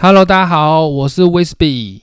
Hello，大家好，我是 Wisby。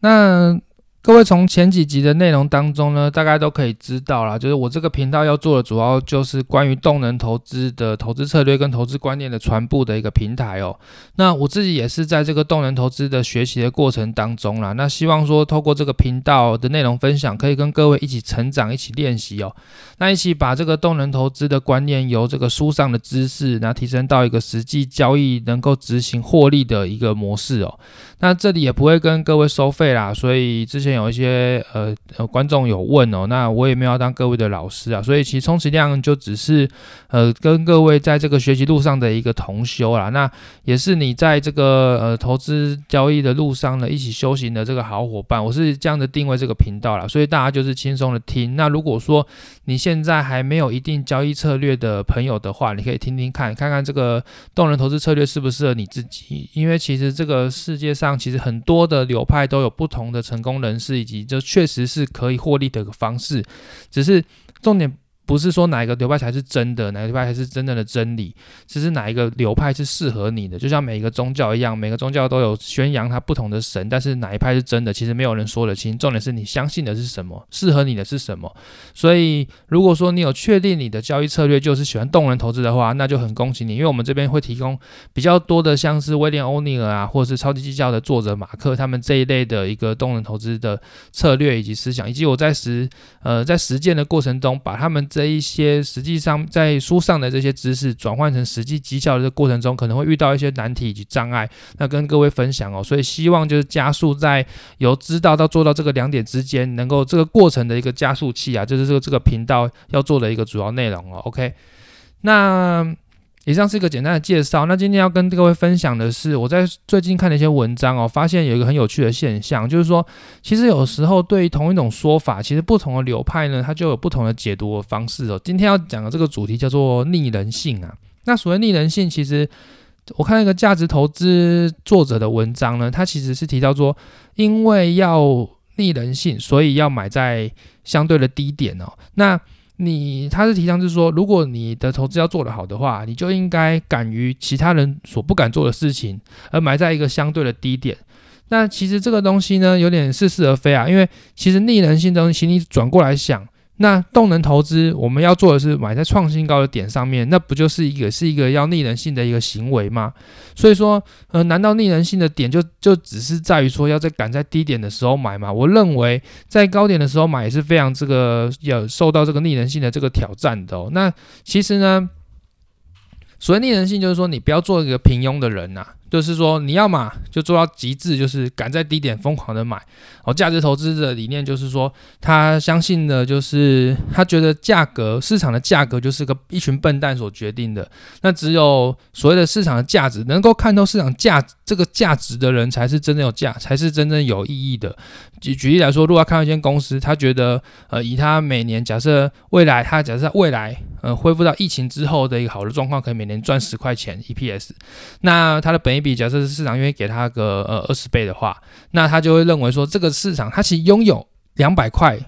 那各位从前几集的内容当中呢，大概都可以知道啦，就是我这个频道要做的主要就是关于动能投资的投资策略跟投资观念的传播的一个平台哦。那我自己也是在这个动能投资的学习的过程当中啦，那希望说透过这个频道的内容分享，可以跟各位一起成长，一起练习哦。那一起把这个动能投资的观念由这个书上的知识，然后提升到一个实际交易能够执行获利的一个模式哦。那这里也不会跟各位收费啦，所以之前。有一些呃呃观众有问哦，那我也没有要当各位的老师啊，所以其实充其量就只是呃跟各位在这个学习路上的一个同修啦，那也是你在这个呃投资交易的路上呢一起修行的这个好伙伴，我是这样的定位这个频道啦，所以大家就是轻松的听。那如果说你现在还没有一定交易策略的朋友的话，你可以听听看，看看这个动能投资策略适不适合你自己，因为其实这个世界上其实很多的流派都有不同的成功人士。是以及就确实是可以获利的一个方式，只是重点。不是说哪一个流派才是真的，哪个流派才是真正的真理，只是哪一个流派是适合你的。就像每一个宗教一样，每个宗教都有宣扬它不同的神，但是哪一派是真的，其实没有人说得清。重点是你相信的是什么，适合你的是什么。所以，如果说你有确定你的交易策略就是喜欢动人投资的话，那就很恭喜你，因为我们这边会提供比较多的，像是威廉欧尼尔啊，或者是超级绩效的作者马克他们这一类的一个动人投资的策略以及思想，以及我在实呃在实践的过程中把他们。这一些实际上在书上的这些知识转换成实际绩效的这个过程中，可能会遇到一些难题以及障碍，那跟各位分享哦。所以希望就是加速在由知道到做到这个两点之间，能够这个过程的一个加速器啊，就是这个这个频道要做的一个主要内容哦。OK，那。以上是一个简单的介绍。那今天要跟各位分享的是，我在最近看的一些文章哦，发现有一个很有趣的现象，就是说，其实有时候对于同一种说法，其实不同的流派呢，它就有不同的解读的方式哦。今天要讲的这个主题叫做逆人性啊。那所谓逆人性，其实我看一个价值投资作者的文章呢，他其实是提到说，因为要逆人性，所以要买在相对的低点哦。那你他是提倡就是说，如果你的投资要做得好的话，你就应该敢于其他人所不敢做的事情，而埋在一个相对的低点。那其实这个东西呢，有点似是而非啊，因为其实逆人性东西，你转过来想。那动能投资，我们要做的是买在创新高的点上面，那不就是一个是一个要逆人性的一个行为吗？所以说，呃，难道逆人性的点就就只是在于说要在赶在低点的时候买吗？我认为在高点的时候买也是非常这个有受到这个逆人性的这个挑战的哦。那其实呢，所谓逆人性，就是说你不要做一个平庸的人呐。就是说，你要嘛就做到极致，就是赶在低点疯狂的买。哦，价值投资的理念就是说，他相信的就是他觉得价格市场的价格就是个一群笨蛋所决定的。那只有所谓的市场的价值，能够看透市场价这个价值的人，才是真正有价，才是真正有意义的。举举例来说，如果看到一间公司，他觉得呃，以他每年假设未来，他假设未来呃恢复到疫情之后的一个好的状况，可以每年赚十块钱 EPS，那他的本。比假设市场愿意给他个呃二十倍的话，那他就会认为说这个市场它其实拥有两百块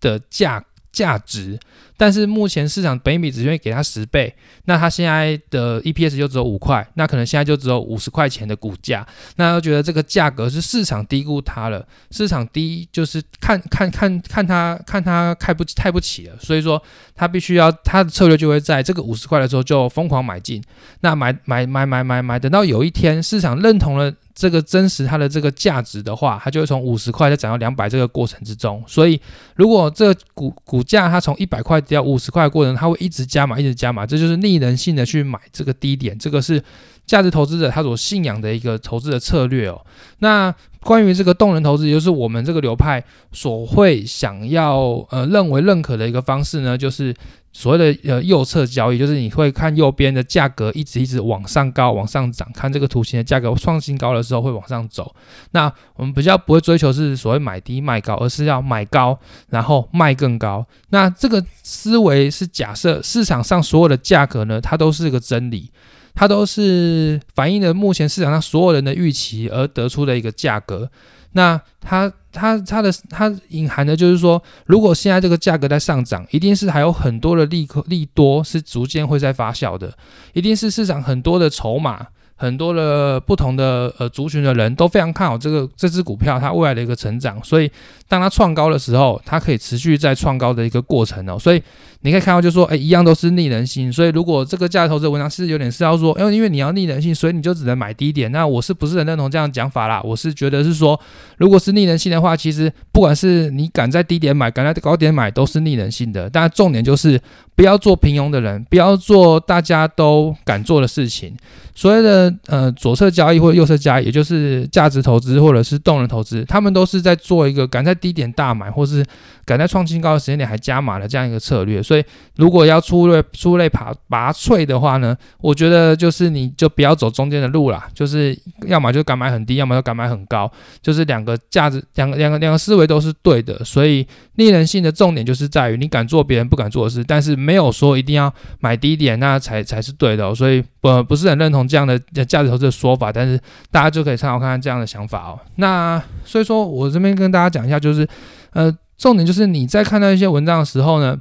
的价价值。但是目前市场本比只愿意给他十倍，那他现在的 EPS 就只有五块，那可能现在就只有五十块钱的股价，那他觉得这个价格是市场低估他了，市场低就是看看看看他看他开不太不起了，所以说他必须要他的策略就会在这个五十块的时候就疯狂买进，那买买买买买买，等到有一天市场认同了。这个真实它的这个价值的话，它就会从五十块再涨到两百这个过程之中。所以，如果这个股股价它从一百块跌到五十块的过程，它会一直加码，一直加码，这就是逆人性的去买这个低点。这个是价值投资者他所信仰的一个投资的策略哦。那关于这个动能投资，也就是我们这个流派所会想要呃认为认可的一个方式呢，就是。所谓的呃右侧交易，就是你会看右边的价格一直一直往上高往上涨，看这个图形的价格创新高的时候会往上走。那我们比较不会追求是所谓买低卖高，而是要买高然后卖更高。那这个思维是假设市场上所有的价格呢，它都是个真理，它都是反映了目前市场上所有人的预期而得出的一个价格。那它它它的它隐含的就是说，如果现在这个价格在上涨，一定是还有很多的利利多是逐渐会在发酵的，一定是市场很多的筹码很多的不同的呃族群的人都非常看好这个这只股票它未来的一个成长，所以当它创高的时候，它可以持续在创高的一个过程哦，所以。你可以看到，就说，哎，一样都是逆人性，所以如果这个价值投资文章是有点是要说，因为因为你要逆人性，所以你就只能买低点。那我是不是很认同这样讲法啦？我是觉得是说，如果是逆人性的话，其实不管是你敢在低点买，敢在高点买，都是逆人性的。但重点就是不要做平庸的人，不要做大家都敢做的事情。所谓的呃左侧交易或者右侧交易，也就是价值投资或者是动能投资，他们都是在做一个敢在低点大买，或是敢在创新高的时间点还加码的这样一个策略。所以如果要出类出类拔拔萃的话呢，我觉得就是你就不要走中间的路啦，就是要么就敢买很低，要么就敢买很高，就是两个价值两个两个两个思维都是对的。所以逆人性的重点就是在于你敢做别人不敢做的事，但是没有说一定要买低点那才才是对的。所以不不是很认同。这样的价值投资的说法，但是大家就可以参考看看这样的想法哦。那所以说我这边跟大家讲一下，就是呃，重点就是你在看到一些文章的时候呢，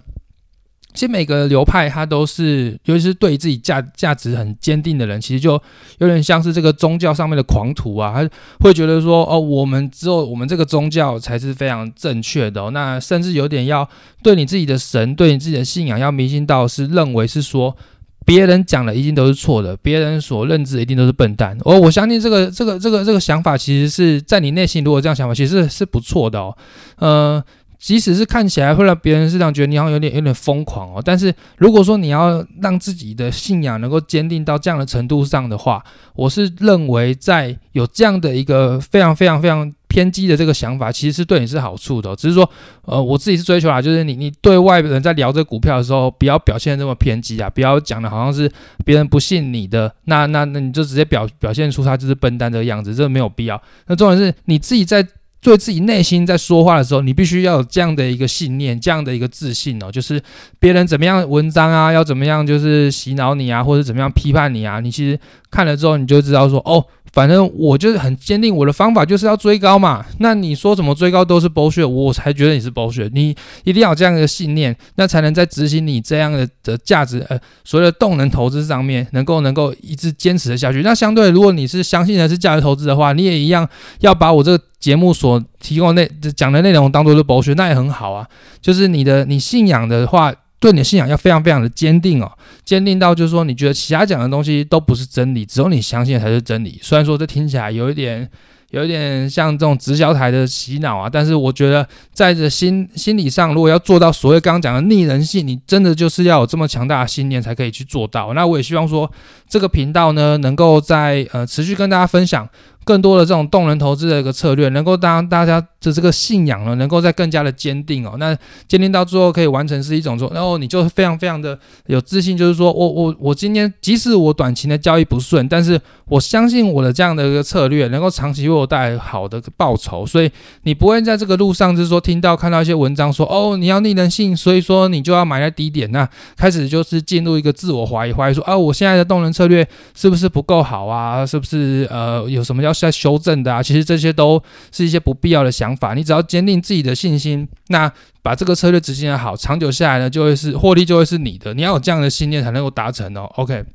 其实每个流派它都是，尤其是对自己价价值很坚定的人，其实就有点像是这个宗教上面的狂徒啊，他会觉得说哦，我们只有我们这个宗教才是非常正确的。那甚至有点要对你自己的神，对你自己的信仰要迷信到是认为是说。别人讲的一定都是错的，别人所认知的一定都是笨蛋。而我相信这个这个这个这个想法，其实是在你内心，如果这样想法，其实是不错的哦。呃，即使是看起来会让别人是这样觉得你好像有点有点疯狂哦，但是如果说你要让自己的信仰能够坚定到这样的程度上的话，我是认为在有这样的一个非常非常非常。偏激的这个想法其实是对你是好处的，只是说，呃，我自己是追求啦，就是你你对外人在聊这股票的时候，不要表现这么偏激啊，不要讲的好像是别人不信你的，那那那你就直接表表现出他就是笨蛋这个样子，这个没有必要。那重点是你自己在对自己内心在说话的时候，你必须要有这样的一个信念，这样的一个自信哦，就是别人怎么样文章啊，要怎么样就是洗脑你啊，或者怎么样批判你啊，你其实看了之后你就知道说哦。反正我就是很坚定，我的方法就是要追高嘛。那你说怎么追高都是剥削，我才觉得你是剥削。你一定要有这样的信念，那才能在执行你这样的的价值呃所谓的动能投资上面，能够能够一直坚持的下去。那相对，如果你是相信的是价值投资的话，你也一样要把我这个节目所提供内讲的内容当做是剥削，那也很好啊。就是你的你信仰的话。对你的信仰要非常非常的坚定哦，坚定到就是说，你觉得其他讲的东西都不是真理，只有你相信才是真理。虽然说这听起来有一点，有一点像这种直销台的洗脑啊，但是我觉得在这心心理上，如果要做到所谓刚刚讲的逆人性，你真的就是要有这么强大的信念才可以去做到。那我也希望说，这个频道呢，能够在呃持续跟大家分享。更多的这种动能投资的一个策略，能够让大家的这个信仰呢，能够在更加的坚定哦。那坚定到最后可以完成是一种说，然后你就非常非常的有自信，就是说我我我今天即使我短期的交易不顺，但是我相信我的这样的一个策略能够长期为我带来好的报酬。所以你不会在这个路上就是说听到看到一些文章说哦你要逆人性，所以说你就要买在低点，那开始就是进入一个自我怀疑，怀疑说啊我现在的动能策略是不是不够好啊？是不是呃有什么要是？在修正的啊，其实这些都是一些不必要的想法。你只要坚定自己的信心，那把这个策略执行的好，长久下来呢，就会是获利，就会是你的。你要有这样的信念才能够达成哦。OK，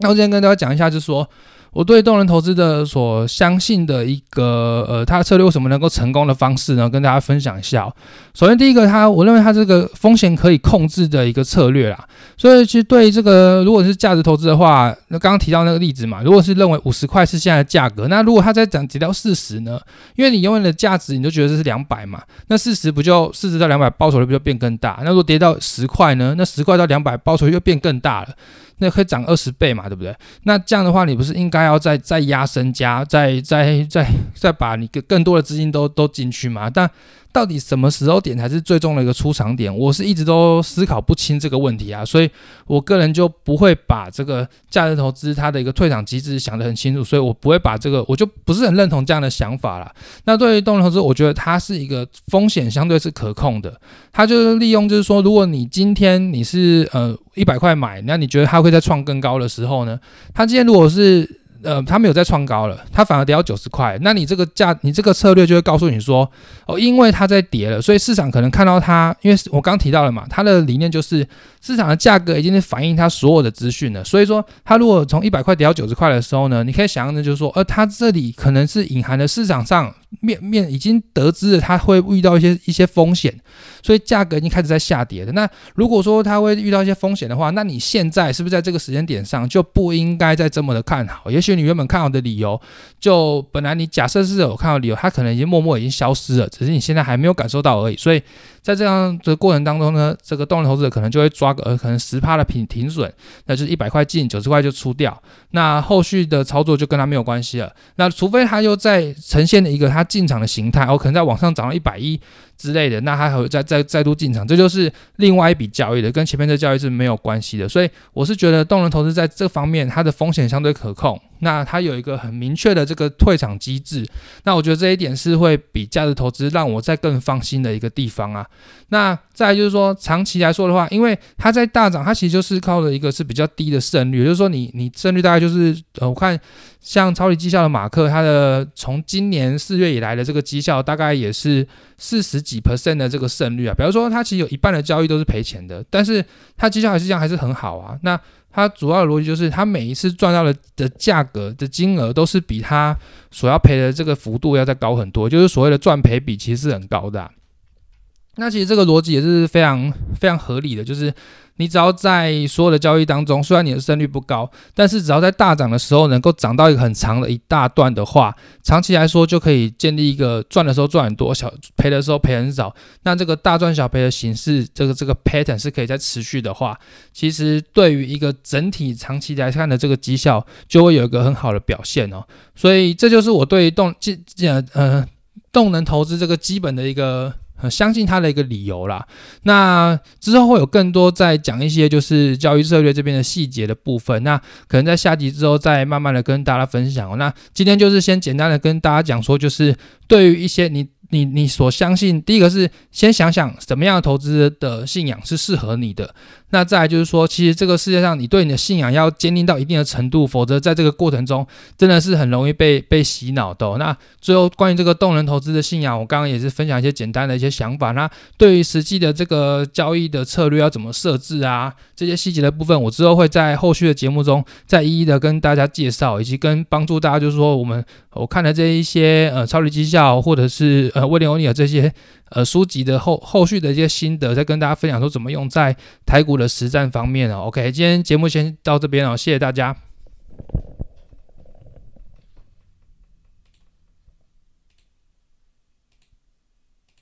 那我今天跟大家讲一下，就是说。我对动能投资的所相信的一个呃，它的策略为什么能够成功的方式呢？跟大家分享一下。首先，第一个，它我认为它这个风险可以控制的一个策略啦。所以，其实对这个如果是价值投资的话，那刚刚提到那个例子嘛，如果是认为五十块是现在的价格，那如果它再涨跌到四十呢？因为你永远的价值你都觉得这是两百嘛，那四十不就四十到两百报酬率不就变更大？那如果跌到十块呢？那十块到两百报酬率就变更大了。那可以涨二十倍嘛，对不对？那这样的话，你不是应该要再再压身家，再再再再把你更多的资金都都进去嘛？但到底什么时候点才是最终的一个出场点？我是一直都思考不清这个问题啊，所以我个人就不会把这个价值投资它的一个退场机制想得很清楚，所以我不会把这个，我就不是很认同这样的想法了。那对于动能投资，我觉得它是一个风险相对是可控的，它就是利用就是说，如果你今天你是呃一百块买，那你觉得它会在创更高的时候呢？它今天如果是呃，它没有再创高了，它反而跌到九十块。那你这个价，你这个策略就会告诉你说，哦，因为它在跌了，所以市场可能看到它，因为我刚提到了嘛，它的理念就是市场的价格已经是反映它所有的资讯了。所以说，它如果从一百块跌到九十块的时候呢，你可以想象的就是说，呃，它这里可能是隐含的市场上面面已经得知了它会遇到一些一些风险，所以价格已经开始在下跌的。那如果说它会遇到一些风险的话，那你现在是不是在这个时间点上就不应该再这么的看好？也许你原本看好的理由，就本来你假设是有看好理由，它可能已经默默已经消失了，只是你现在还没有感受到而已。所以在这样的过程当中呢，这个动能投资者可能就会抓呃可能十趴的平停损，那就是一百块进九十块就出掉，那后续的操作就跟他没有关系了。那除非他又在呈现了一个他进场的形态，哦，可能在往上涨到一百一之类的，那他还会再再再度进场，这就是另外一笔交易的，跟前面这交易是没有关系的。所以我是觉得动能投资在这方面它的风险相对可控，那它有一个很明确的这个退场机制，那我觉得这一点是会比价值投资让我再更放心的一个地方啊。那再就是说，长期来说的话，因为它在大涨，它其实就是靠的一个是比较低的胜率，也就是说，你你胜率大概就是呃，我看像超级绩效的马克，它的从今年四月以来的这个绩效大概也是四十几 percent 的这个胜率啊。比如说，他其实有一半的交易都是赔钱的，但是他绩效还是这样，还是很好啊。那他主要的逻辑就是，他每一次赚到的的价格的金额都是比他所要赔的这个幅度要再高很多，就是所谓的赚赔比其实是很高的。那其实这个逻辑也是非常非常合理的，就是你只要在所有的交易当中，虽然你的胜率不高，但是只要在大涨的时候能够涨到一个很长的一大段的话，长期来说就可以建立一个赚的时候赚很多，小赔的时候赔很少。那这个大赚小赔的形式，这个这个 pattern 是可以在持续的话，其实对于一个整体长期来看的这个绩效，就会有一个很好的表现哦。所以这就是我对动这这呃动能投资这个基本的一个。相信他的一个理由啦。那之后会有更多再讲一些就是教育策略这边的细节的部分。那可能在下集之后再慢慢的跟大家分享。那今天就是先简单的跟大家讲说，就是对于一些你。你你所相信，第一个是先想想什么样的投资的信仰是适合你的。那再来就是说，其实这个世界上，你对你的信仰要坚定到一定的程度，否则在这个过程中真的是很容易被被洗脑的。那最后关于这个动能投资的信仰，我刚刚也是分享一些简单的一些想法。那对于实际的这个交易的策略要怎么设置啊，这些细节的部分，我之后会在后续的节目中再一一的跟大家介绍，以及跟帮助大家，就是说我们我看的这一些呃超级绩效或者是威廉欧尼尔这些呃书籍的后后续的一些心得，再跟大家分享说怎么用在台股的实战方面哦。OK，今天节目先到这边哦，谢谢大家。